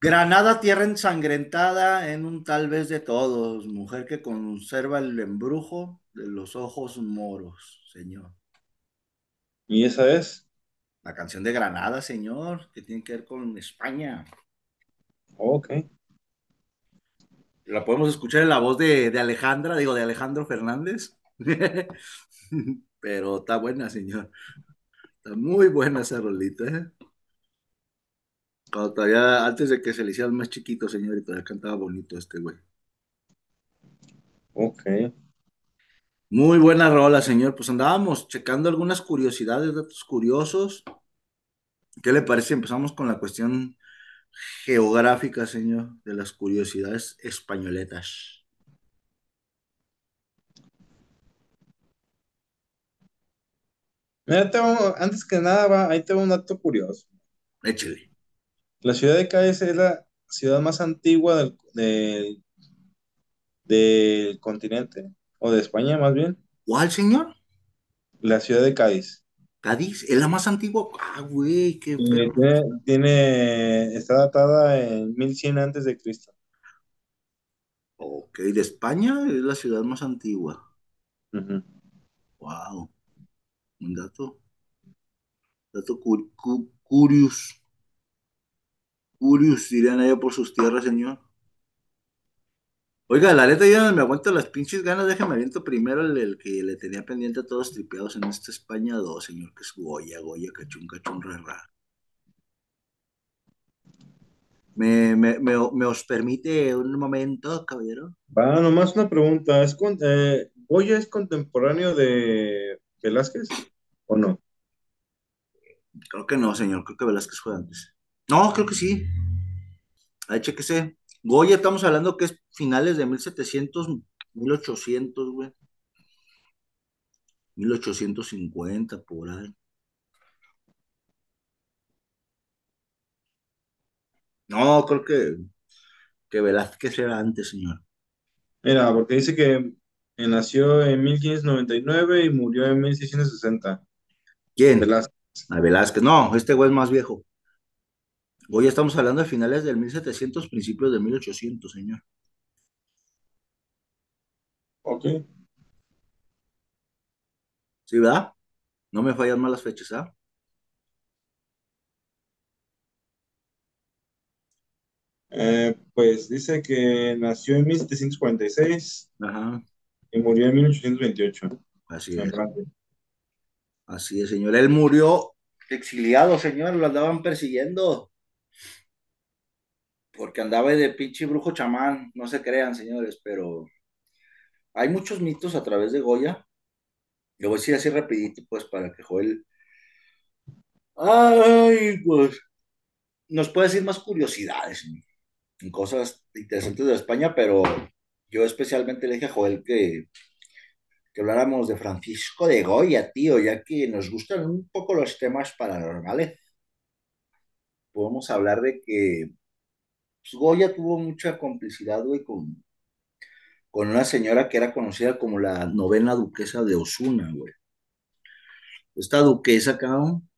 Granada, tierra ensangrentada en un tal vez de todos, mujer que conserva el embrujo de los ojos moros, señor. ¿Y esa es? La canción de Granada, señor, que tiene que ver con España. Ok. La podemos escuchar en la voz de, de Alejandra, digo, de Alejandro Fernández. Pero está buena, señor. Está muy buena esa rolita, ¿eh? Cuando todavía, antes de que se le hiciera más chiquito, señor, y todavía cantaba bonito este güey. Ok. Muy buena rola, señor. Pues andábamos checando algunas curiosidades, datos curiosos. ¿Qué le parece? Empezamos con la cuestión geográfica, señor, de las curiosidades españoletas. Mira, tengo- antes que nada, va, ahí tengo un dato curioso. Échele. La ciudad de Cádiz es la ciudad más antigua del, del, del continente, o de España más bien. ¿Cuál, señor? La ciudad de Cádiz. Cádiz, es la más antigua. Ah, güey, qué tiene, tiene- está datada en 1100 antes de Cristo. Ok, de España es la ciudad más antigua. Wow. Un dato. Dato cu- cu- curious. Curious, dirían allá por sus tierras, señor. Oiga, la neta ya no me aguanto las pinches ganas, déjame aviento primero el, el que le tenía pendiente a todos tripeados en esta España 2, señor, que es Goya, Goya, cachún, cachún, rara. ¿Me, me, me, me os permite un momento, caballero? Va, nomás una pregunta. ¿Es con, eh, ¿Goya es contemporáneo de Velázquez o no? Creo que no, señor, creo que Velázquez fue antes. No, creo que sí. Ahí chequese. Goya, estamos hablando que es finales de 1700, 1800, güey. 1850, por ahí. No, creo que, que Velázquez era antes, señor. Mira, porque dice que nació en 1599 y murió en 1660. ¿Quién? Velázquez. A Velázquez. No, este güey es más viejo. Goya estamos hablando de finales del 1700, principios de 1800, señor. Ok. ¿Sí, verdad? No me fallan mal las fechas, ¿ah? Eh, pues dice que nació en 1746 Ajá, y murió en 1828 así es. Francia. Así es, señor. Él murió exiliado, señor. Lo andaban persiguiendo. Porque andaba de pinche brujo chamán. No se crean, señores, pero hay muchos mitos a través de Goya. Le voy a decir así rapidito, pues, para que Joel... Ay, pues, nos puede decir más curiosidades en cosas interesantes de España, pero yo especialmente le dije a Joel que, que habláramos de Francisco de Goya, tío, ya que nos gustan un poco los temas paranormales. Podemos hablar de que pues, Goya tuvo mucha complicidad, güey, con, con una señora que era conocida como la novena duquesa de Osuna, güey. Esta duquesa, cabrón,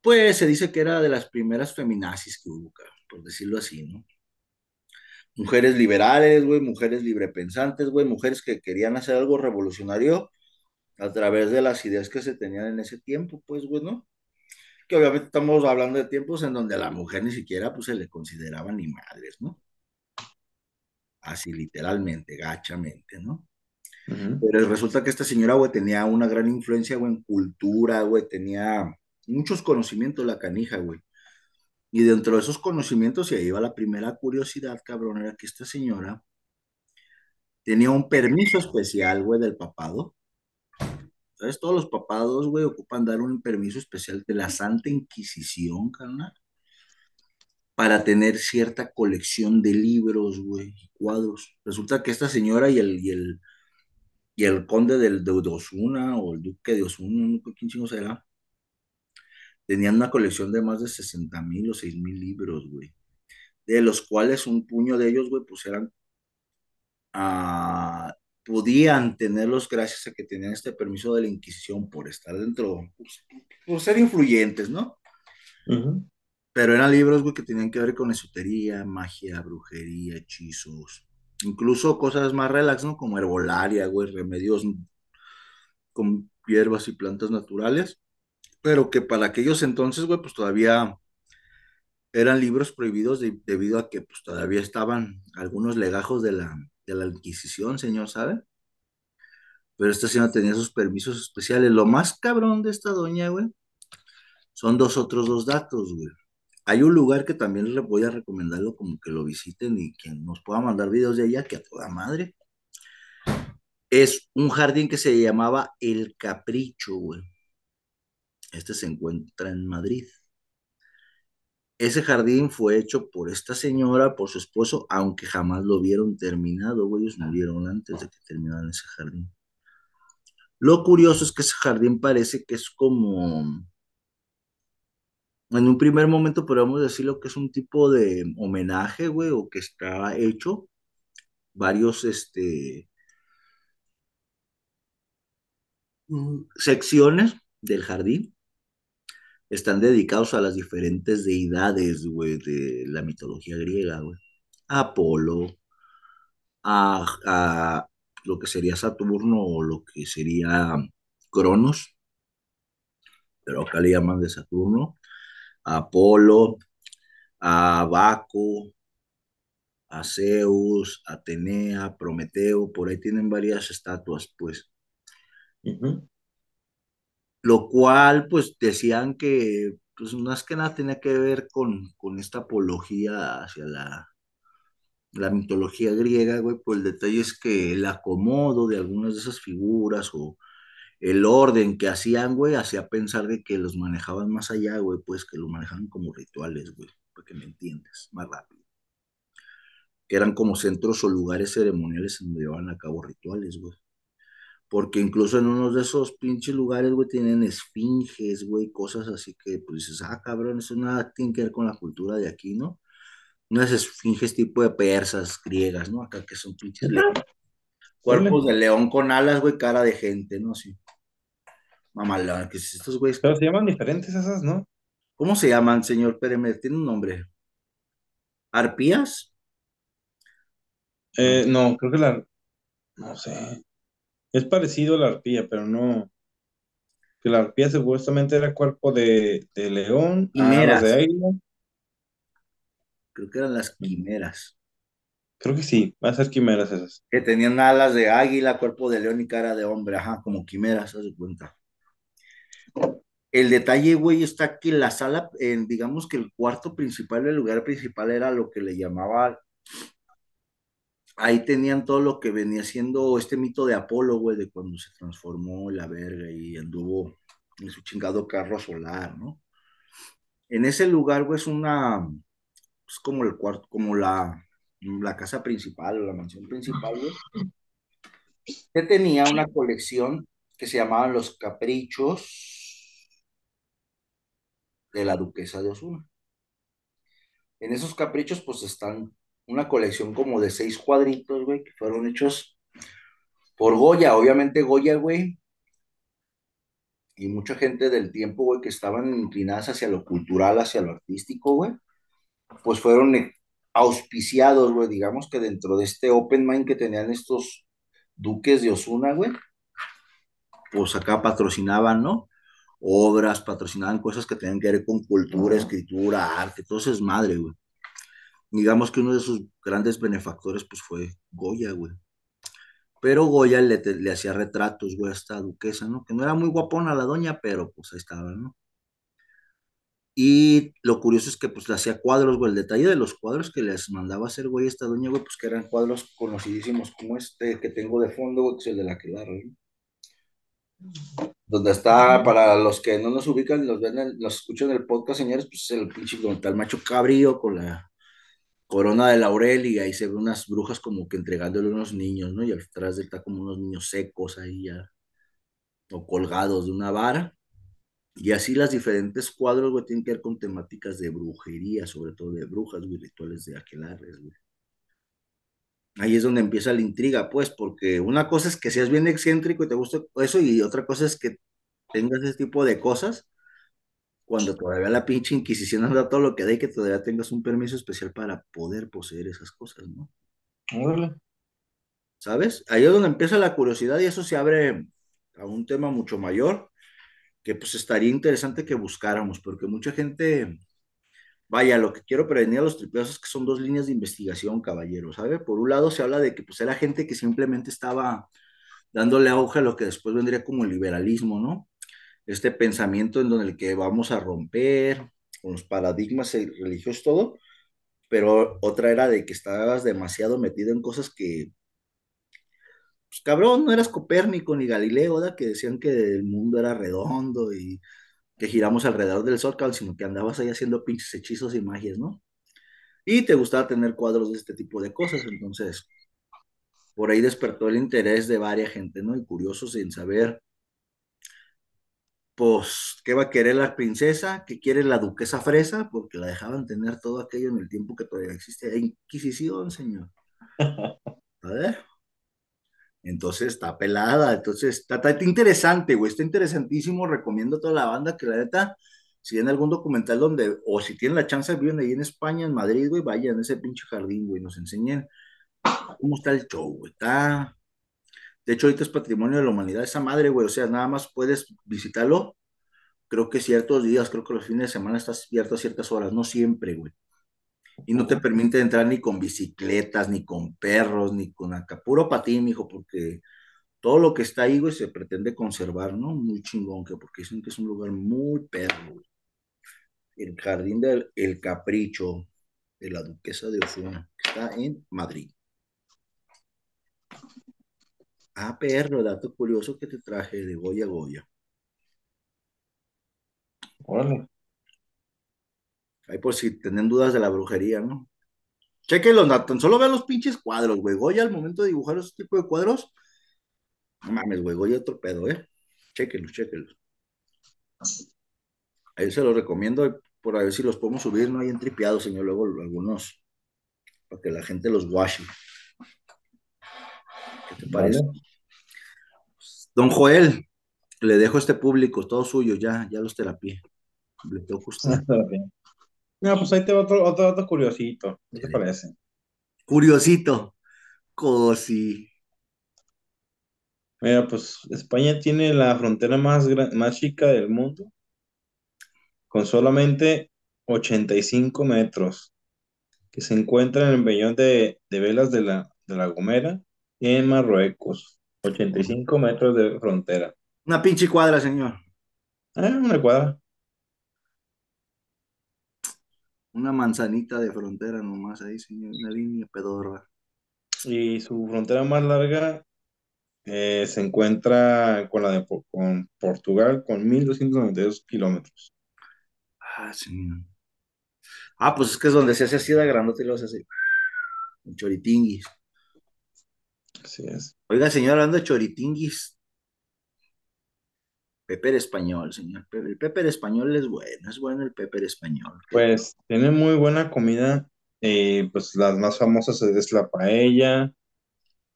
pues se dice que era de las primeras feminazis que hubo, por decirlo así, ¿no? Mujeres liberales, güey, mujeres librepensantes, güey, mujeres que querían hacer algo revolucionario a través de las ideas que se tenían en ese tiempo, pues, güey, ¿no? Que obviamente estamos hablando de tiempos en donde a la mujer ni siquiera, pues, se le consideraba ni madres, ¿no? Así literalmente, gachamente, ¿no? Pero resulta que esta señora, güey, tenía una gran influencia, güey, en cultura, güey, tenía muchos conocimientos la canija, güey. Y dentro de esos conocimientos, y ahí va la primera curiosidad, cabrón, era que esta señora tenía un permiso especial, güey, del papado. ¿Sabes? Todos los papados, güey, ocupan dar un permiso especial de la Santa Inquisición, carnal, para tener cierta colección de libros, güey, y cuadros. Resulta que esta señora y el, y el, y el conde del, de, Osuna, o el duque de Osuna, quién chingo será, tenían una colección de más de 60 mil o 6 mil libros, güey, de los cuales un puño de ellos, güey, pues eran, ah, podían tenerlos gracias a que tenían este permiso de la Inquisición por estar dentro, pues, por ser influyentes, ¿no? Ujú. pero eran libros, güey, que tenían que ver con esotería, magia, brujería, hechizos, incluso cosas más relax, ¿no? Como herbolaria, güey, remedios con hierbas y plantas naturales, pero que para aquellos entonces, güey, pues todavía eran libros prohibidos de, debido a que pues todavía estaban algunos legajos de la, de la Inquisición, señor, ¿sabe? Pero esta señora tenía sus permisos especiales. Lo más cabrón de esta doña, güey, son dos otros dos datos, güey. Hay un lugar que también les voy a recomendarlo como que lo visiten y quien nos pueda mandar videos de allá, que a toda madre. Es un jardín que se llamaba El Capricho, güey. Este se encuentra en Madrid. Ese jardín fue hecho por esta señora, por su esposo, aunque jamás lo vieron terminado, güey. Ellos murieron antes de que terminaran ese jardín. Lo curioso es que ese jardín parece que es como, en un primer momento podríamos decirlo que es un tipo de homenaje, güey, o que está hecho varios, este, mm, secciones del jardín están dedicados a las diferentes deidades, güey, de la mitología griega, güey. Apolo, a, a lo que sería Saturno o lo que sería Cronos, pero acá le llaman de Saturno, a Apolo, a Baco, a Zeus, Atenea, Prometeo, por ahí tienen varias estatuas, pues. Lo cual, pues decían que, pues más que nada tenía que ver con, con esta apología hacia la, la mitología griega, güey, pues el detalle es que el acomodo de algunas de esas figuras o el orden que hacían, güey, hacía pensar de que los manejaban más allá, güey, pues que lo manejaban como rituales, güey, para que me entiendas más rápido. Eran como centros o lugares ceremoniales en donde llevaban a cabo rituales, güey. Porque incluso en uno de esos pinches lugares, güey, tienen esfinges, güey, cosas así que, pues dices, ah, cabrón, eso nada tiene que ver con la cultura de aquí, ¿no? Unas esfinges tipo de persas, griegas, ¿no? Acá que son pinches leones. Cuerpos de león con alas, güey, cara de gente, ¿no? Así. Mamalón, que estos güeyes. Pero se llaman diferentes esas, ¿no? ¿Cómo se llaman, señor Pérez? Tiene un nombre. ¿Arpías? Eh, no, creo que la, no sé. Es parecido a la arpía, pero no. Que la arpía supuestamente era cuerpo de, de león, Quimeras. alas de águila. Creo que eran las quimeras. Creo que sí, va a ser quimeras esas. Que tenían alas de águila, cuerpo de león y cara de hombre, ajá, como quimeras, haz de cuenta. El detalle, güey, está que la sala, eh, digamos que el cuarto principal, el lugar principal era lo que le llamaba, ahí tenían todo lo que venía siendo este mito de Apolo, güey, de cuando se transformó la verga y anduvo en su chingado carro solar, ¿no? En ese lugar, güey, es una, es como el cuarto, como la, la casa principal o la mansión principal, güey, que tenía una colección que se llamaban Los Caprichos de la Duquesa de Osuna. En esos caprichos, pues están una colección como de seis cuadritos, güey, que fueron hechos por Goya. Obviamente Goya, güey, y mucha gente del tiempo, güey, que estaban inclinadas hacia lo cultural, hacia lo artístico, güey, pues fueron eh, auspiciados, güey, digamos que dentro de este open mind que tenían estos duques de Osuna, güey, pues acá patrocinaban, ¿no? Obras, patrocinaban cosas que tenían que ver con cultura, escritura, arte, todo eso es madre, güey. Digamos que uno de sus grandes benefactores, pues fue Goya, güey. Pero Goya le, le hacía retratos, güey, a esta duquesa, ¿no? Que no era muy guapona la doña, pero pues ahí estaba, ¿no? Y lo curioso es que pues le hacía cuadros, güey. El detalle de los cuadros que les mandaba hacer, güey, esta doña, güey, pues que eran cuadros conocidísimos como este que tengo de fondo, güey, que es el de la Aquelarre, ¿no? Donde está, para los que no nos ubican, los ven, en- los escuchan en el podcast, señores, pues es el pinche el macho cabrío con la corona de laurel y ahí se ve unas brujas como que entregándole unos niños, ¿no? Y atrás de él está como unos niños secos ahí ya, o colgados de una vara. Y así las diferentes cuadros, güey, tienen que ver con temáticas de brujería, sobre todo de brujas, güey, rituales de aquelarres, güey. Ahí es donde empieza la intriga, pues, porque una cosa es que seas bien excéntrico y te guste eso, y otra cosa es que tengas ese tipo de cosas cuando todavía la pinche Inquisición anda todo lo que y que todavía tengas un permiso especial para poder poseer esas cosas, ¿no? Órale. ¿Sabes? Ahí es donde empieza la curiosidad y eso se abre a un tema mucho mayor que pues estaría interesante que buscáramos, porque mucha gente, vaya, lo que quiero prevenir a los tripeos es que son dos líneas de investigación, caballero, ¿sabe? Por un lado se habla de que pues era gente que simplemente estaba dándole auge a lo que después vendría como el liberalismo, ¿no? Este pensamiento en donde el que vamos a romper con los paradigmas religiosos, todo, pero otra era de que estabas demasiado metido en cosas que pues cabrón, no eras Copérnico ni Galileo, ¿verdad? Que decían que el mundo era redondo y que giramos alrededor del sol, sino que andabas ahí haciendo pinches hechizos y magias, ¿no? Y te gustaba tener cuadros de este tipo de cosas, entonces por ahí despertó el interés de varias gente, ¿no? Y curiosos en saber, pues, qué va a querer la princesa, qué quiere la duquesa fresa, porque la dejaban tener todo aquello en el tiempo que todavía existe. Inquisición, señor. A ver. Entonces está pelada, entonces está, está interesante, güey, está interesantísimo, recomiendo a toda la banda que la neta, si en algún documental donde, o si tienen la chance vivir ahí en España, en Madrid, güey, vayan a ese pinche jardín, güey, nos enseñen cómo está el show, güey, está, de hecho ahorita es patrimonio de la humanidad, esa madre, güey, o sea, nada más puedes visitarlo, creo que ciertos días, creo que los fines de semana estás abierto a ciertas horas, no siempre, güey y no te permite entrar ni con bicicletas, ni con perros, ni con acá, puro patín, hijo, porque todo lo que está ahí, güey, se pretende conservar, ¿no? Muy chingón, que porque dicen que es un lugar muy perro, güey. El Jardín del el Capricho de la Duquesa de Osuna, que está en Madrid. Ah, perro, dato curioso que te traje de Goya Goya. Órale. Ahí por si tienen dudas de la brujería, ¿no? Chequenlo, tan solo vean los pinches cuadros, güey. Goya al momento de dibujar ese tipo de cuadros, no mames, güey, Goya otro pedo, ¿eh? Chequenlos, chequenlos. Ahí se los recomiendo por a ver si los podemos subir, no hay entripiados, señor, luego algunos, para que la gente los washe. ¿Qué te parece? Vale. Don Joel, le dejo este público, todo suyo, ya, ya los terapié. Le. Está bien. No, pues ahí te va otro, otro dato curiosito. ¿Qué te parece? Curiosito, cosi. Mira, pues España tiene la frontera más, gran- más chica del mundo, con solamente 85 metros, que se encuentra en el Peñón de, de Velas de la, de la Gomera, en Marruecos. 85 metros de frontera. Una pinche cuadra, señor. Ah, una cuadra. Una manzanita de frontera nomás ahí, señor. Una línea pedorra. Y su frontera más larga eh, se encuentra con la de con Portugal, con 1.292 kilómetros. Ah, señor. Ah, pues es que es donde se hace así de grandote y lo hace así. Un choritinguis. Así es. Oiga, señor, hablando de choritinguis. Pepper español, señor. El pepper español es bueno, es bueno el pepper español. Pues tiene muy buena comida. eh, pues las más famosas es la paella.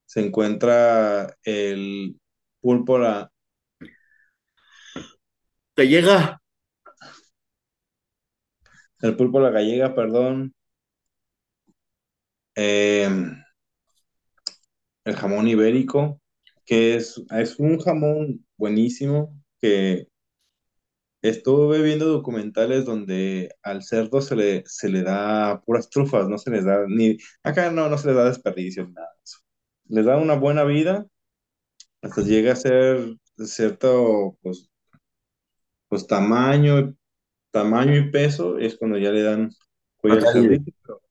Se encuentra el pulpo, la, Te llega. el pulpo la gallega, perdón. Eh, el jamón ibérico, que es, es un jamón buenísimo que estuve viendo documentales donde al cerdo se le, se le da puras trufas, no se les da ni, acá no, no se les da desperdicio, nada de eso. Les da una buena vida, hasta llega a ser cierto, pues, pues tamaño, tamaño y peso, es cuando ya le dan cuello al cerdito,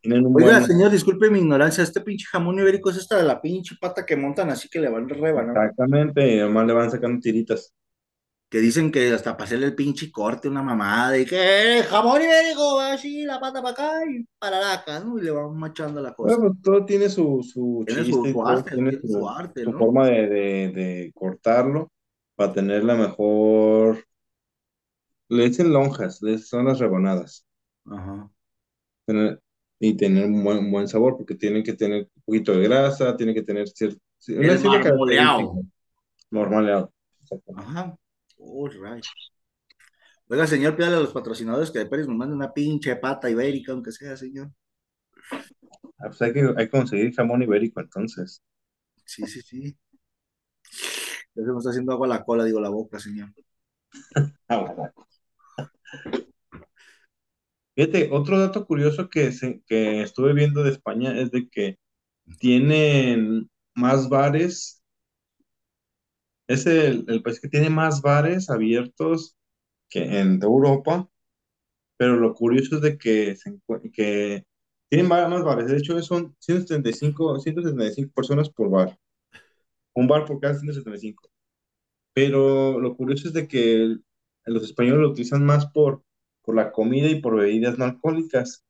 tienen un Oiga, buen... señor, disculpe mi ignorancia. Este pinche jamón ibérico es esta de la pinche pata que montan así que le van rebanando. Exactamente, y además le van sacando tiritas. Que dicen que hasta para hacerle el pinche corte, una mamada, y que "Eh, jamón ibérico, va así, la pata para acá y para la acá, ¿no? Y le van machando la cosa. Bueno, todo tiene su, su Tiene su- chiste, arte, tiene su, su arte, su forma de, de- de cortarlo para tener la mejor. Le dicen lonjas, son las rebanadas. Ajá. Y tener un buen, un buen sabor, porque tienen que tener un poquito de grasa, tiene que tener cier- una marmoleado. Ajá. All right. Oiga, señor, pídale a los patrocinadores que de Pérez nos manden una pinche pata ibérica, aunque sea, señor. Ah, pues hay que, hay que conseguir jamón ibérico entonces. Sí, sí, sí. Ya se me está haciendo agua la cola, digo la boca, señor. Fíjate, otro dato curioso que, estuve viendo de España es de que tienen más bares, es el, país que tiene más bares abiertos que en Europa, pero lo curioso es de que, tienen más bares, de hecho son 175, 175 personas por bar, un bar por cada 175, pero lo curioso es de que los españoles lo utilizan más por, por la comida y por bebidas no alcohólicas.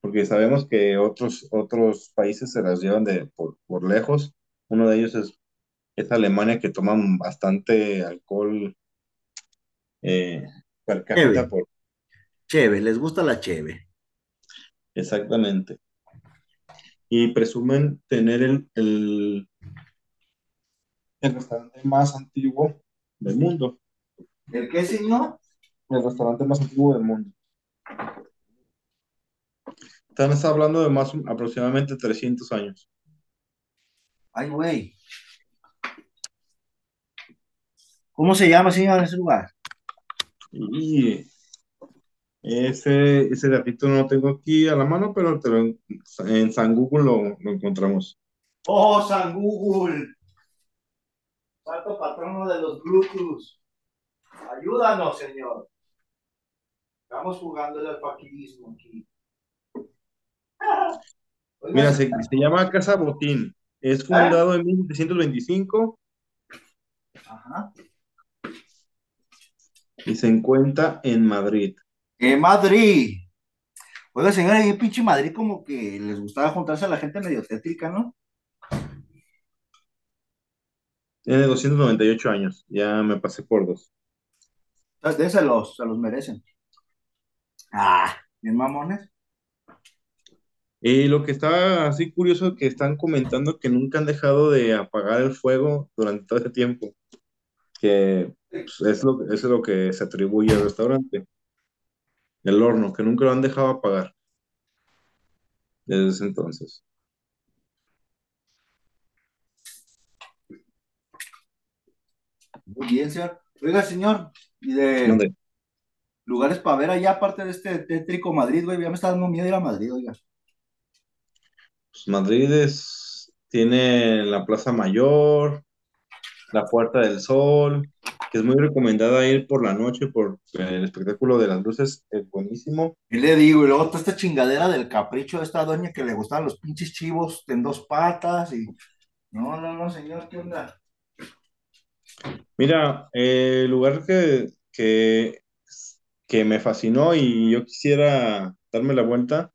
porque sabemos que otros, otros países se las llevan de, por, por lejos. Uno de ellos es, es Alemania, que toman bastante alcohol eh, per cápita. Cheve, Por, cheve, les gusta la cheve. exactamente. Y presumen tener el, el, el restaurante más antiguo del mundo. ¿El qué, señor? El restaurante más antiguo del mundo. Están hablando de más aproximadamente 300 años. Ay, güey. ¿Cómo se llama, señor, ese lugar? Y ese, ese datito no lo tengo aquí a la mano, pero te lo- en San Google lo, lo encontramos. Oh, San Google. Santo patrono de los Bluetooth. Ayúdanos, señor. Estamos jugando el faquilismo aquí. Mira, se, se llama Casa Botín. Es fundado en 1725 Ajá. y se encuentra en Madrid. En Madrid. Oiga, señora, en pinche Madrid como que les gustaba juntarse a la gente medio tétrica, ¿no? Tiene 298 años. Ya me pasé por dos. Los, se los merecen. Ah, bien mamones. Y lo que está así curioso que están comentando que nunca han dejado de apagar el fuego durante todo ese tiempo. Que pues, es lo, eso es lo que se atribuye al restaurante. El horno, que nunca lo han dejado apagar. Desde ese entonces. Muy bien, señor. Oiga, señor, y de ¿Dónde? Lugares para ver allá, aparte de este tétrico Madrid, güey, ya me está dando miedo ir a Madrid, oiga. Pues Madrid es- tiene la Plaza Mayor, la Puerta del Sol, que es muy recomendada ir por la noche por el espectáculo de las luces, es buenísimo. Y le digo, y luego toda esta chingadera del capricho de esta doña que le gustaban los pinches chivos en dos patas y... No, no, no, señor, ¿qué onda? Mira, eh, el lugar que, que, que me fascinó y yo quisiera darme la vuelta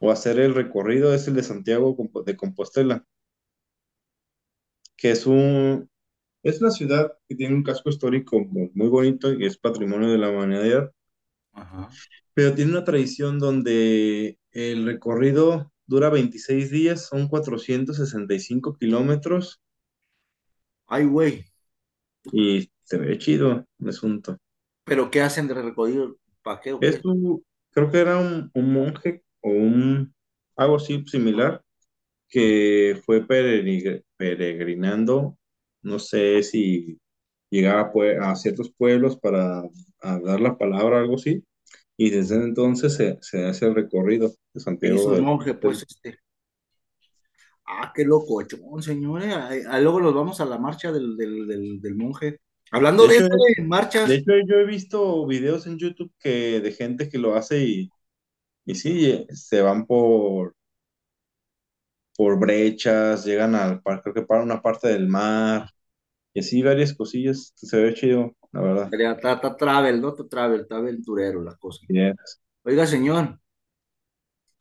o hacer el recorrido es el de Santiago de Compostela, que es un, es una ciudad que tiene un casco histórico muy muy bonito y es patrimonio de la humanidad. Ajá. Pero tiene una tradición donde el recorrido dura 26 días, son 465 kilómetros Ay, güey, y se ve chido el asunto. ¿Pero qué hacen de recorrido? ¿Para qué? Es un- creo que era un, un monje o un algo así similar que fue peregri- peregrinando, no sé si llegaba pue- a ciertos pueblos para a dar la palabra algo así, y desde entonces se, se hace el recorrido de Santiago el de monje, pues, este. Ah, qué locochón, señores. Ahí- ahí luego nos vamos a la marcha del, del, del, del monje. Hablando De de hecho, eso, de marchas, De hecho, yo he visto videos en YouTube que de gente que lo hace y, y sí, eh, se van por, por brechas, llegan al par, creo que para una parte del mar, y así varias cosillas, se ve chido, la verdad. Está, está travel, ¿no? Está travel, está aventurero la cosa. Yes. Oiga, señor,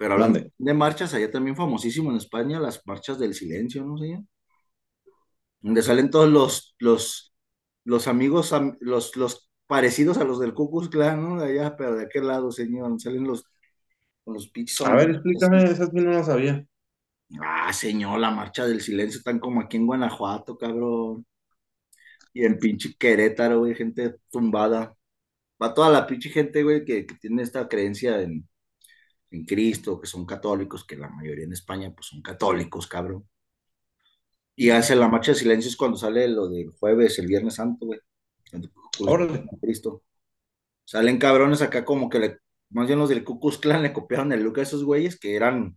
pero hablando de marchas, allá también famosísimo en España, las marchas del silencio, ¿no, señor? Donde salen todos los, los, los amigos, am- los, los parecidos a los del Ku Klux Klan, ¿no? De allá, pero de aquel lado, señor, salen los, los pinches A ver, explícame, esas sí no lo sabía. Ah, señor, la marcha del silencio están como aquí en Guanajuato, cabrón. Y en pinche Querétaro, güey, gente tumbada. va toda la pinche gente, güey, que, que tiene esta creencia en, en Cristo, que son católicos, que la mayoría en España, pues son católicos, cabrón. Y hace la marcha de silencios cuando sale lo del jueves, el Viernes Santo, güey. Órale. Cristo. Salen cabrones acá como que le, más bien los del Ku Klux Klan le copiaron el look a esos güeyes que eran,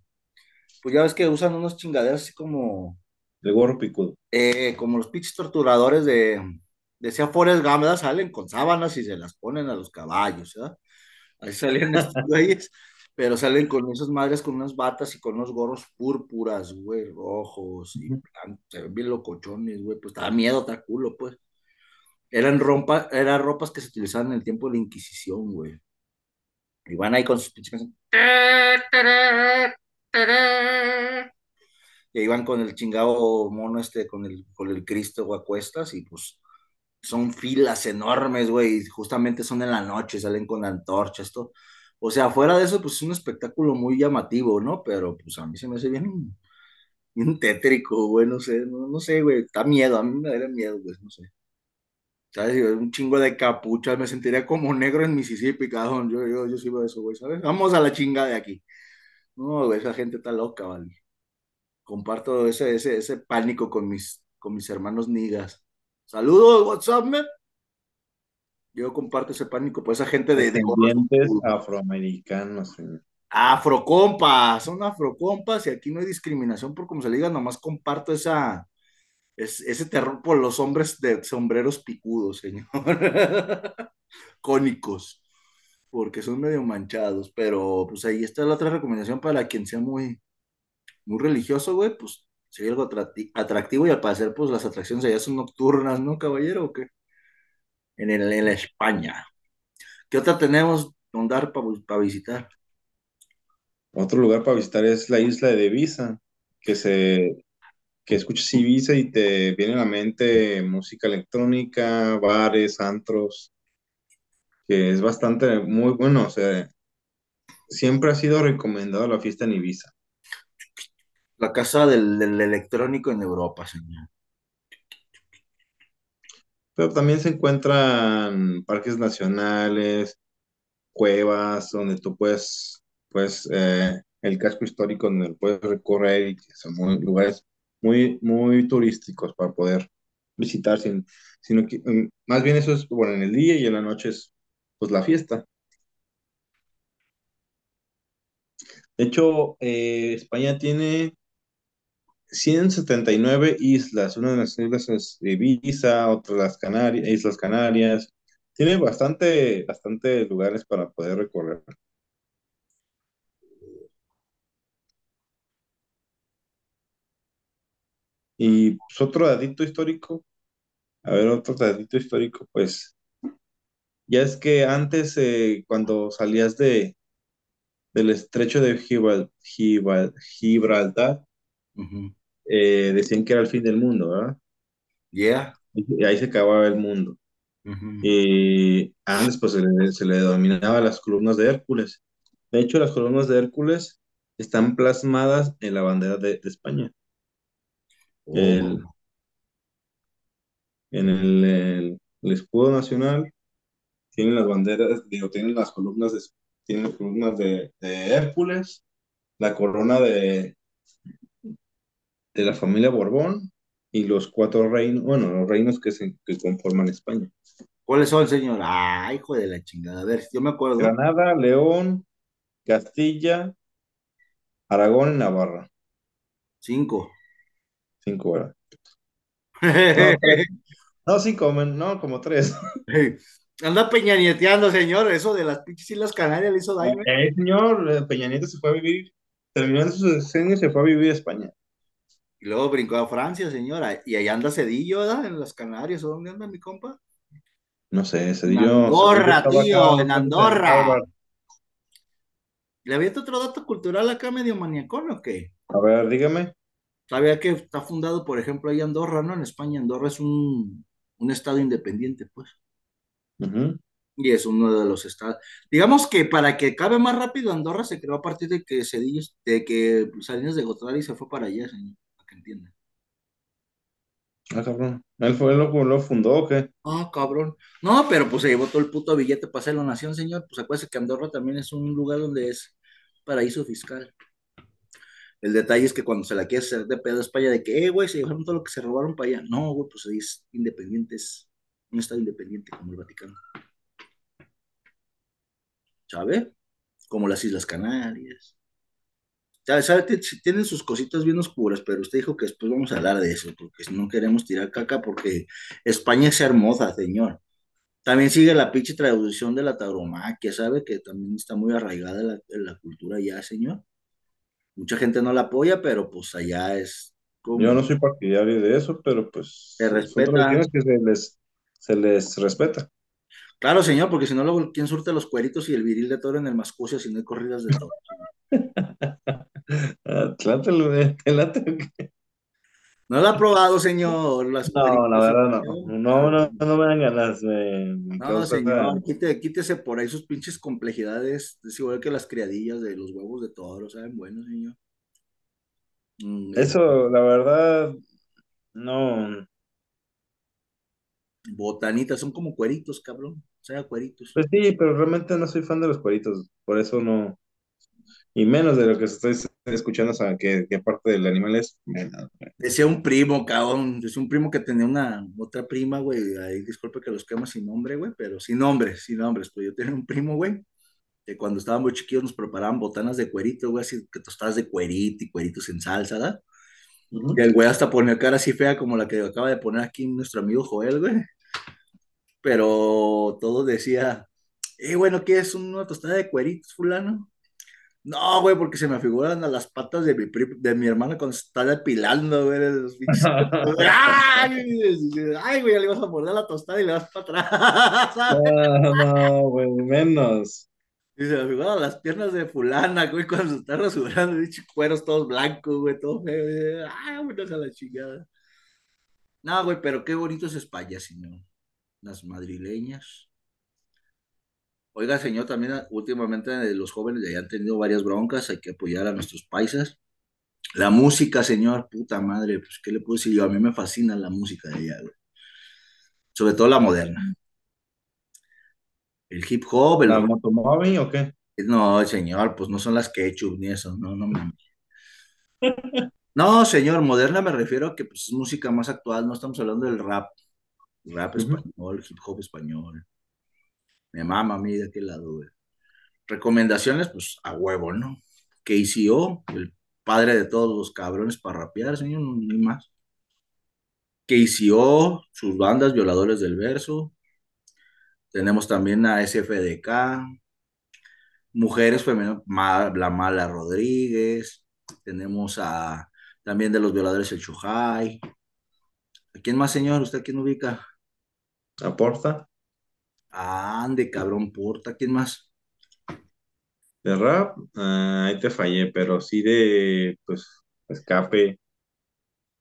pues ya ves que usan unos chingaderas así como, De gorro picudo. eh, como los pinches torturadores de, Forrest Gump, ¿verdad? Salen con sábanas y se las ponen a los caballos, ¿verdad? Ahí salían estos güeyes, pero salen con esas madres con unas batas y con unos gorros púrpuras, güey, rojos y se ven bien locochones, güey, pues da miedo, da culo, pues. Eran, rompa, eran ropas que se utilizaban en el tiempo de la Inquisición, güey. Y van ahí con sus pinches. Y van con el chingado mono este, con el, con el Cristo o a cuestas, y pues son filas enormes, güey, y justamente son en la noche, salen con antorchas, esto. O sea, fuera de eso, pues es un espectáculo muy llamativo, ¿no? Pero pues a mí se me hace bien, bien tétrico, güey, no sé, no, sé, güey, da miedo, a mí me da miedo, güey, no sé. ¿Sabes? Un chingo de capuchas, me sentiría como negro en Mississippi, cabrón. Yo, yo, yo veo eso, güey, ¿sabes? Vamos a la chinga de aquí. No, güey, esa gente está loca, ¿vale? Comparto ese, ese, ese pánico con mis, con mis hermanos nigas. Saludos, what's up, man? Yo comparto ese pánico por esa gente de, de afroamericanos, señor. Afrocompas, son afrocompas y aquí no hay discriminación por como se le diga, nomás comparto esa, es- ese terror por los hombres de sombreros picudos, señor. Cónicos, porque son medio manchados, pero pues ahí está la otra recomendación para quien sea muy, muy religioso, güey, pues sería algo atracti- atractivo y al parecer pues las atracciones allá son nocturnas, ¿no, caballero? ¿O qué? En, el, en la España. ¿Qué otra tenemos donde dar para visitar? Otro lugar para visitar es la isla de Ibiza, que se que escuchas Ibiza y te viene a la mente música electrónica, bares, antros, que es bastante muy bueno, o sea, siempre ha sido recomendado la fiesta en Ibiza. La casa del, del electrónico en Europa, señor. Pero también se encuentran parques nacionales, cuevas, donde tú puedes, pues, eh, el casco histórico donde puedes recorrer y que son lugares muy, muy turísticos para poder visitar, sin, sino que mm, más bien eso es, bueno, en el día y en la noche es, pues, la fiesta. De hecho, eh, España tiene 179 islas. Una de las islas es Ibiza, otra las Canarias, Islas Canarias. Tiene bastante, bastante lugares para poder recorrer. Y pues, otro datito histórico, a ver, otro datito histórico, pues ya es que antes, eh, cuando salías de, del estrecho de Gibral- Gibral- Gibraltar, Eh, decían que era el fin del mundo, ¿verdad? Yeah. Y ahí se acababa el mundo. Y antes pues se le, se le denominaba las columnas de Hércules. De hecho, las columnas de Hércules están plasmadas en la bandera de, de España. Oh. El- en el, el- el escudo nacional tienen las banderas, digo, tienen las columnas de, tienen las columnas de, de Hércules, la corona de, de la familia Borbón y los cuatro reinos, bueno, los reinos que, se, que conforman España. ¿Cuáles son, señor? Ah, hijo de la chingada. A ver, yo me acuerdo. Granada, León, Castilla, Aragón y Navarra. Cinco. Cinco horas. No. No, cinco, no, como tres. Anda peñanieteando, señor. Eso de las pinches Islas Canarias le hizo daño. ¿eh? El señor eh, Peña Nieto se fue a vivir, terminando su sexenio, se fue a vivir a España. Y luego brincó a Francia, señora. Y ahí anda Cedillo, ¿verdad? En las Canarias. ¿O ¿Dónde anda mi compa? No sé, ese En. Andorra, Cedillo tío, en Andorra. ¿Le había otro dato cultural acá medio maniacón o qué? A ver, dígame. Sabía que está fundado, por ejemplo, ahí Andorra, ¿no? En España, Andorra es un, un estado independiente, pues. Y es uno de los estados. Digamos que para que cabe más rápido, Andorra se creó a partir de que Cedillo, de que Salinas de Gortari se fue para allá, señor, que entiendan. Ah, cabrón. ¿Él fue lo, lo fundó o qué? Ah, cabrón. No, pero pues se llevó todo el puto billete para hacerlo nación, señor. Pues acuérdese que Andorra también es un lugar donde es paraíso fiscal. El detalle es que cuando se la quiere hacer de pedo a España, de que, eh, güey, se llevaron todo lo que se robaron para allá. No, güey, pues ahí es independiente, es un estado independiente como el Vaticano. ¿Sabe? Como las Islas Canarias. ¿Sabe? Tienen sus cositas bien oscuras, pero usted dijo que después vamos a hablar de eso, porque no queremos tirar caca, porque España es hermosa, señor. También sigue la pinche tradición de la tauromaquia, ¿sabe? Que también está muy arraigada en la, la cultura ya, señor. Mucha gente no la apoya, pero pues allá es como... Yo no soy partidario de eso, pero pues Se respeta. que se les, se les respeta. Claro, señor, porque si no, luego, ¿quién surte los cueritos y el viril de toro en el Mascucia si no hay corridas de toro? Tlátelo, güey, te late, ¿o qué? No lo ha probado, señor. Las No, la verdad no. señor. No, no, no me dan ganas. Me, me No, señor, quítese por ahí sus pinches complejidades. Es igual que las criadillas de los huevos de toro, ¿saben? Bueno, señor. Mm, es Eso, la verdad, no. botanitas, son como cueritos, cabrón. O sea, cueritos. Pues sí, pero realmente no soy fan de los cueritos. Por eso no. Y menos de lo que estoy escuchando, o sea, que, que parte del animal es menos. Decía un primo, cabrón. Decía un primo que tenía una otra prima, güey. Ahí disculpe que los quema sin nombre, güey, pero sin nombre, sin nombres. Pues yo tenía un primo, güey, que cuando estábamos chiquillos nos preparaban botanas de cuerito, güey, así que tostadas de cuerito y cueritos en salsa, ¿verdad? Ujú. Y el güey hasta ponía cara así fea como la que acaba de poner aquí nuestro amigo Joel, güey. Pero todo decía, eh, güey, ¿no quieres una tostada de cueritos, fulano? No, güey, porque se me figuran a las patas de mi, de mi hermana cuando se está depilando, güey, los ¡Ay! Ay, güey, ya le vas a morder la tostada y le vas para atrás, ¿sabes? No, no, güey, menos. Y se me figuran las piernas de fulana, güey, cuando se está rasurando, pinches cueros todos blancos, güey, todo feo. Ay, güey, no la chingada. No, güey, pero qué bonito es España, señor. Las madrileñas. Oiga, señor, también ah, últimamente eh, los jóvenes allá han tenido varias broncas, hay que apoyar a nuestros paisas. La música, señor, puta madre, pues, ¿qué le puedo decir yo? A mí me fascina la música de allá, güey. Sobre todo la moderna. El hip hop, el ¿La motomami o qué? No, señor, pues no son las ketchup ni eso, no, no mames. No, señor, moderna me refiero a que pues, es música más actual, no estamos hablando del rap, rap español, hip hop español. Me mama a mí de aquel lado, güey. Recomendaciones, pues a huevo, ¿no? KCO, el padre de todos los cabrones para rapear, señor, no hay más. KCO, sus bandas, Violadores del Verso. Tenemos también a SFDK, Mujeres Femeninas, La Mala Rodríguez. Tenemos a también de los Violadores el Chujay. ¿A quién más, señor? ¿Usted quién ubica? ¿Aporta? Ande, cabrón, porta. ¿Quién más? De rap, ah, ahí te fallé, pero sí de, pues, escape,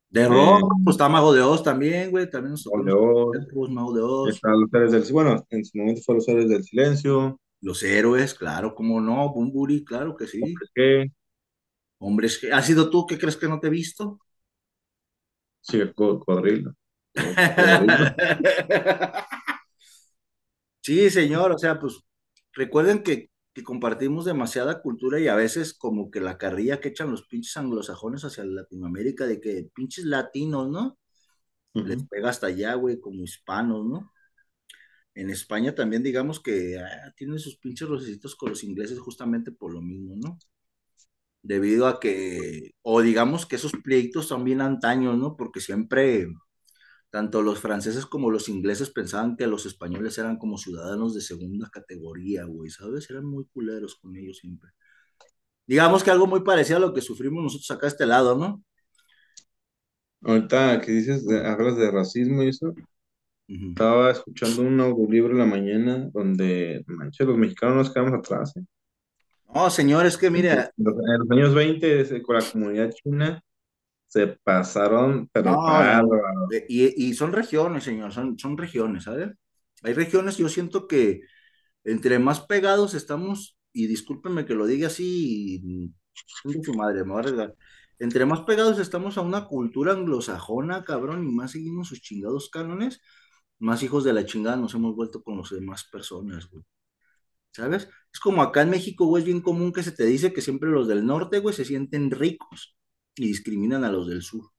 De de rock, pues está Mago de Oz también, güey. También nos tocó los Oleor, tiempos, Mago de Oz. está los héroes del, bueno, en su momento fue los héroes del silencio, Los héroes, claro, cómo no. Bumburi, claro que sí. que Hombres, que- ¿has sido tú? ¿Qué crees que no te he visto? sí, el cocodrilo. Sí, señor, o sea, pues recuerden que, que compartimos demasiada cultura y a veces como que la carrilla que echan los pinches anglosajones hacia Latinoamérica de que pinches latinos, ¿no? Les pega hasta allá, güey, como hispanos, ¿no? En España también digamos que ah, tienen sus pinches rocecitos con los ingleses justamente por lo mismo, ¿no? Debido a que, o digamos que esos pleitos son bien antaños, ¿no? Porque siempre tanto los franceses como los ingleses pensaban que los españoles eran como ciudadanos de segunda categoría, güey, ¿sabes? Eran muy culeros con ellos siempre. Digamos que algo muy parecido a lo que sufrimos nosotros acá a este lado, ¿no? Ahorita que dices, de- hablas de racismo y eso, Ujú. estaba escuchando un audiolibro en la mañana donde, manche, los mexicanos nos quedamos atrás, ¿eh? No, señor, es que En mire, los, en los años 20, ese, con la comunidad china, se pasaron, pero no, bárbaro. Eh, Y, y son regiones, señor, son, son regiones, ¿sabes? Hay regiones, yo siento que entre más pegados estamos, y discúlpenme que lo diga así, y, su madre, me voy a arriesgar. entre más pegados estamos a una cultura anglosajona, cabrón, y más seguimos sus chingados cánones, más hijos de la chingada nos hemos vuelto con las demás personas, güey. ¿Sabes? Es como acá en México, güey, es bien común que se te dice que siempre los del norte, güey, se sienten ricos y discriminan a los del sur.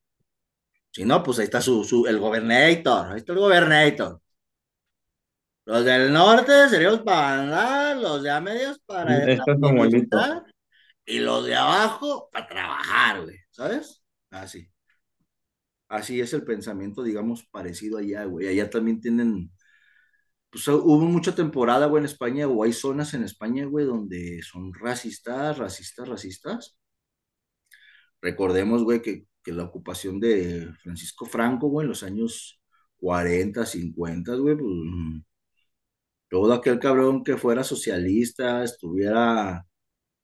Si no, pues ahí está su, su, el gobernator, ahí está el gobernator. Los del norte seríamos para andar, los de a medios para Estás normalito. y los de abajo para trabajar, güey, ¿sabes? Así. Así es el pensamiento, digamos, parecido allá, güey. Allá también tienen, pues hubo mucha temporada, güey, en España, o hay zonas en España, güey, donde son racistas, racistas, racistas. Recordemos, güey, que, que la ocupación de Francisco Franco, güey, en los años 40, 50, güey, pues todo aquel cabrón que fuera socialista, estuviera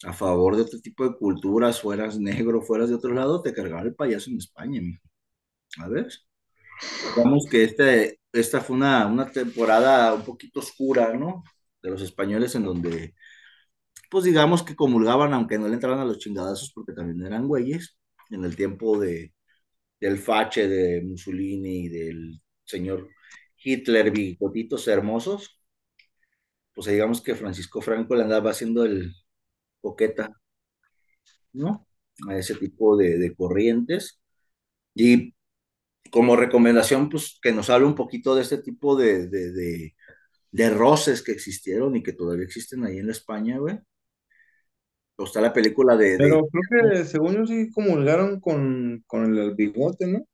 a favor de otro tipo de culturas, fueras negro, fueras de otro lado, te cargaba el payaso en España, mijo. A ver. Digamos que este, esta fue una, una temporada un poquito oscura, ¿no? De los españoles en donde, pues digamos que comulgaban, aunque no le entraran a los chingadazos porque también eran güeyes, en el tiempo de, del fache de Mussolini, del señor Hitler, bigotitos hermosos, pues digamos que Francisco Franco le andaba haciendo el coqueta, ¿no? A ese tipo de, corrientes. Y como recomendación, pues que nos hable un poquito de este tipo de, de, de, roces que existieron y que todavía existen ahí en España, güey. O está la película de... Pero creo que según yo sí comulgaron con, con el bigote, ¿no?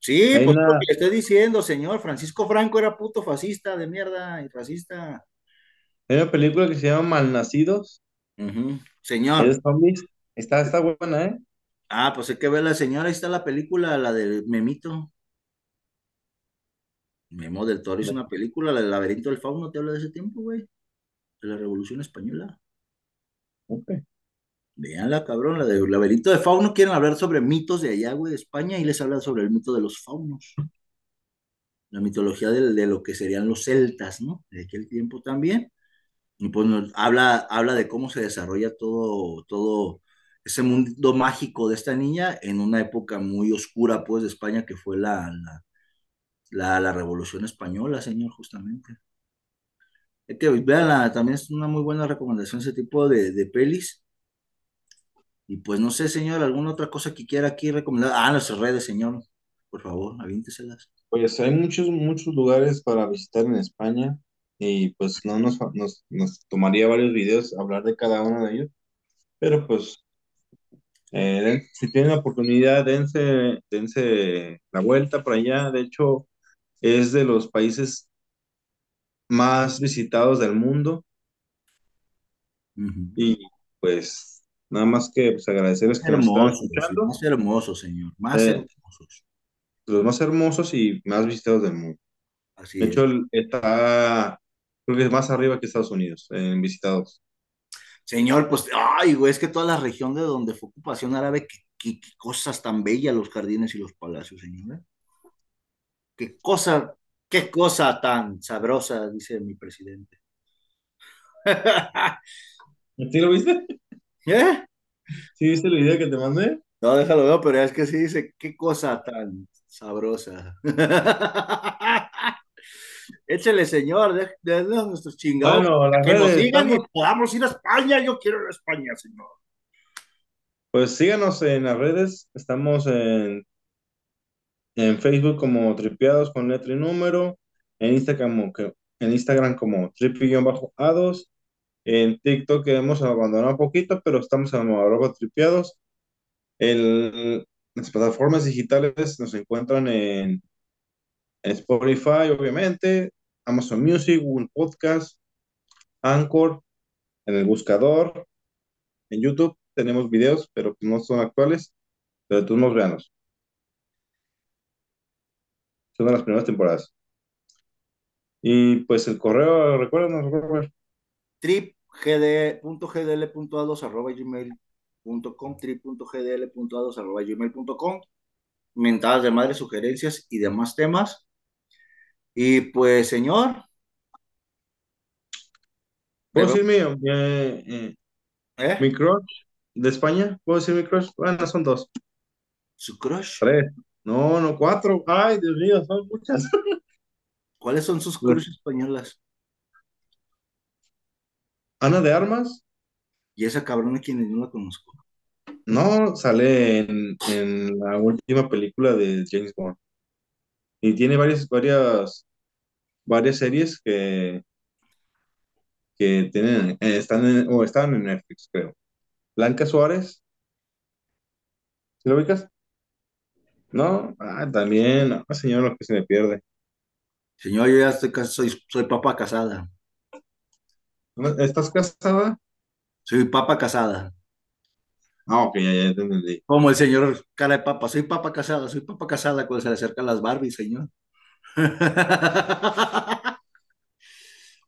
Sí, pues una... lo que le estoy diciendo, señor. Francisco Franco era puto fascista de mierda y racista. Hay una película que se llama Malnacidos. Uh -huh. Señor. ¿Es zombies? Está, está buena, ¿eh? Ah, pues hay que ver la señora, ahí está la película, la del Memito. Memo del Toro hizo una película, la del laberinto del fauno, te habla de ese tiempo, güey. De la Revolución Española. Ok. Veanla, cabrón, la del laberinto del fauno, quieren hablar sobre mitos de allá, de España, y les habla sobre el mito de los faunos. La mitología de, de lo que serían los celtas, ¿no? De aquel tiempo también. Y pues nos habla, habla de cómo se desarrolla todo, todo ese mundo mágico de esta niña en una época muy oscura, pues, de España, que fue la, la, la Revolución Española, señor, justamente. Que vean, también es una muy buena recomendación ese tipo de, de, pelis. Y pues no sé, señor, alguna otra cosa que quiera aquí recomendar. Ah, nuestras redes, señor, por favor, avínteselas. Pues hay muchos, muchos lugares para visitar en España y pues no nos, nos, nos tomaría varios videos hablar de cada uno de ellos, pero pues eh, si tienen la oportunidad, dense, dense la vuelta por allá. De hecho, es de los países más visitados del mundo. Uh -huh. Y pues nada más que pues, agradecerles que hermoso, nos escuchando. Más hermoso, señor. Más eh, hermosos. Los más hermosos y más visitados del mundo. Así de es. hecho, está, creo que es más arriba que Estados Unidos en visitados. Señor, pues, ay, güey, es que toda la región de donde fue ocupación árabe, qué, qué, qué cosas tan bellas los jardines y los palacios, señor. ¿eh? Qué cosa, qué cosa tan sabrosa, dice mi presidente. ¿Sí lo viste? ¿Eh? ¿Sí viste el video que te mandé? No, déjalo ver, pero es que sí dice, qué cosa tan sabrosa. Échele, señor, de nuestros chingados. Bueno, que nos sigan estamos... y podamos ir a España. Yo quiero ir a España, señor. Pues síganos en las redes. Estamos en, en Facebook como Tripeados con letra y número. En Instagram, como, en Instagram como tripi-a2. En TikTok hemos abandonado un poquito, pero estamos en arroba tripeados. El, las plataformas digitales nos encuentran en en Spotify, obviamente, Amazon Music, Google Podcast, Anchor, en el buscador, en YouTube tenemos videos, pero no son actuales, pero tú nos veanos. Son de las primeras temporadas. Y pues el correo, recuérdanos, Robert. tripgd.gdl.a2 arroba gmail.com trip.gdl.a2 arroba gmail.com mentadas de madre, sugerencias y demás temas. Y pues, señor. ¿Puedo decir mío? Eh, eh, ¿Eh? Mi crush ¿De España? ¿Puedo decir mi crush? Bueno, son dos. ¿Su crush? Tres. No, no, cuatro. Ay, Dios mío, son muchas. ¿Cuáles son sus crush españolas? Ana de Armas. Y esa cabrona quien no la conozco. No, sale en, en la última película de James Bond. Y tiene varias, varias, varias series que, que tienen, eh, están en, o estaban en Netflix, creo. Blanca Suárez, ¿sí lo ubicas? No, ah, también, no, señor, lo que se me pierde. Señor, yo ya estoy, cas- soy, soy papa casada. ¿No- ¿Estás casada? Soy papa casada. Ah, ok, ya, ya te entendí. Como el señor cara de papa. Soy papa casada, soy papa casada cuando se le acercan las Barbies, señor.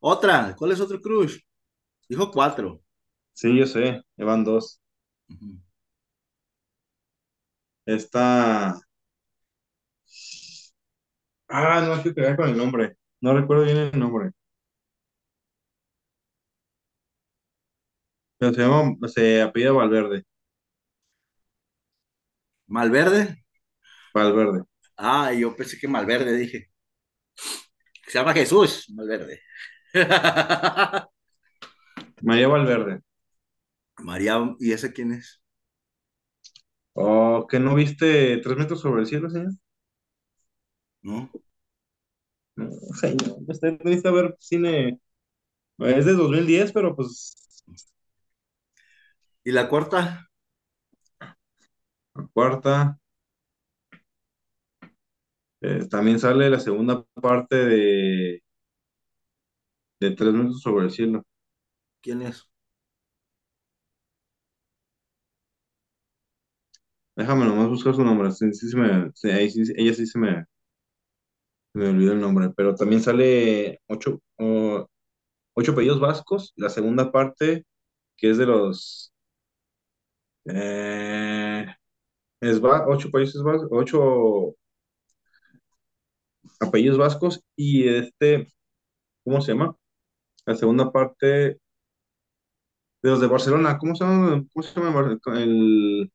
Otra, ¿cuál es otro crush? Dijo cuatro. Sí, yo sé, llevan dos. Ujú. Está. Ah, no, quiero quedar con el nombre. No recuerdo bien el nombre. Pero se llama, se apellida Valverde. Malverde. Valverde. Ah, yo pensé que Malverde, dije. Se llama Jesús Malverde. María Valverde. María, ¿y ese quién es? ¿O que no viste Tres metros sobre el cielo, señor? ¿No? No, señor. Usted necesita ver cine. Es de 2010, pero pues ¿Y la cuarta? la cuarta. eh, también sale la segunda parte de, de Tres metros sobre el cielo. ¿Quién es? Déjame nomás buscar su nombre. Sí, sí me, sí, ahí sí- ella sí se me, me olvidó el nombre. Pero también sale ocho, o- ocho apellidos vascos. La segunda parte, que es de los. eh, ocho países vascos, ocho apellidos vascos. Y este, ¿cómo se llama? La segunda parte de los de Barcelona. ¿Cómo se llama? ¿Cómo se llama el.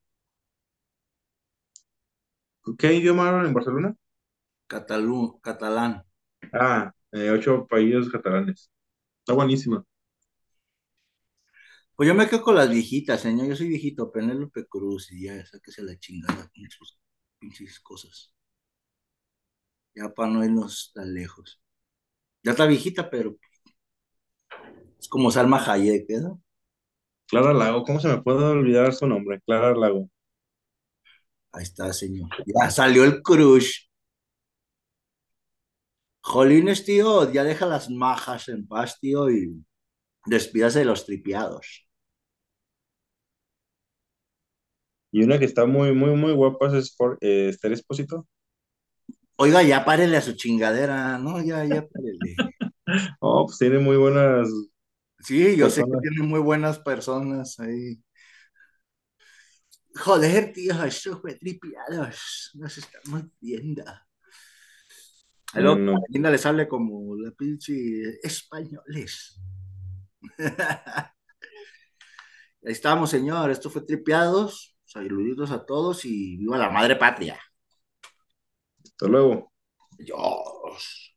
¿Qué idioma hablan en Barcelona? Catalú, catalán. Ah, eh, ocho apellidos catalanes. Está buenísima. Pues yo me quedo con las viejitas, señor. Yo soy viejito, Penélope Cruz, y ya, sáquese la chingada con sus pinches cosas. Ya para no irnos tan lejos. Ya está viejita, pero es como Salma Hayek, ¿verdad? Clara Lago, ¿cómo se me puede olvidar su nombre? Clara Lago. Ahí está, señor. Ya salió el crush. Jolines, tío, ya deja las majas en paz, tío, y despídase de los tripiados. Y una que está muy, muy, muy guapa es eh, Esther Espósito. Oiga, ya párele a su chingadera, ¿no? Ya, ya párele. Oh, pues tiene muy buenas Sí, yo sé que tiene muy buenas personas ahí. Joder, tío, eso fue tripiados. Nos estamos viendo. No, la no. linda les sale como la pinche españoles. Ahí estamos, señor. Esto fue tripiados. Saluditos a todos y viva la madre patria. Hasta luego. Dios.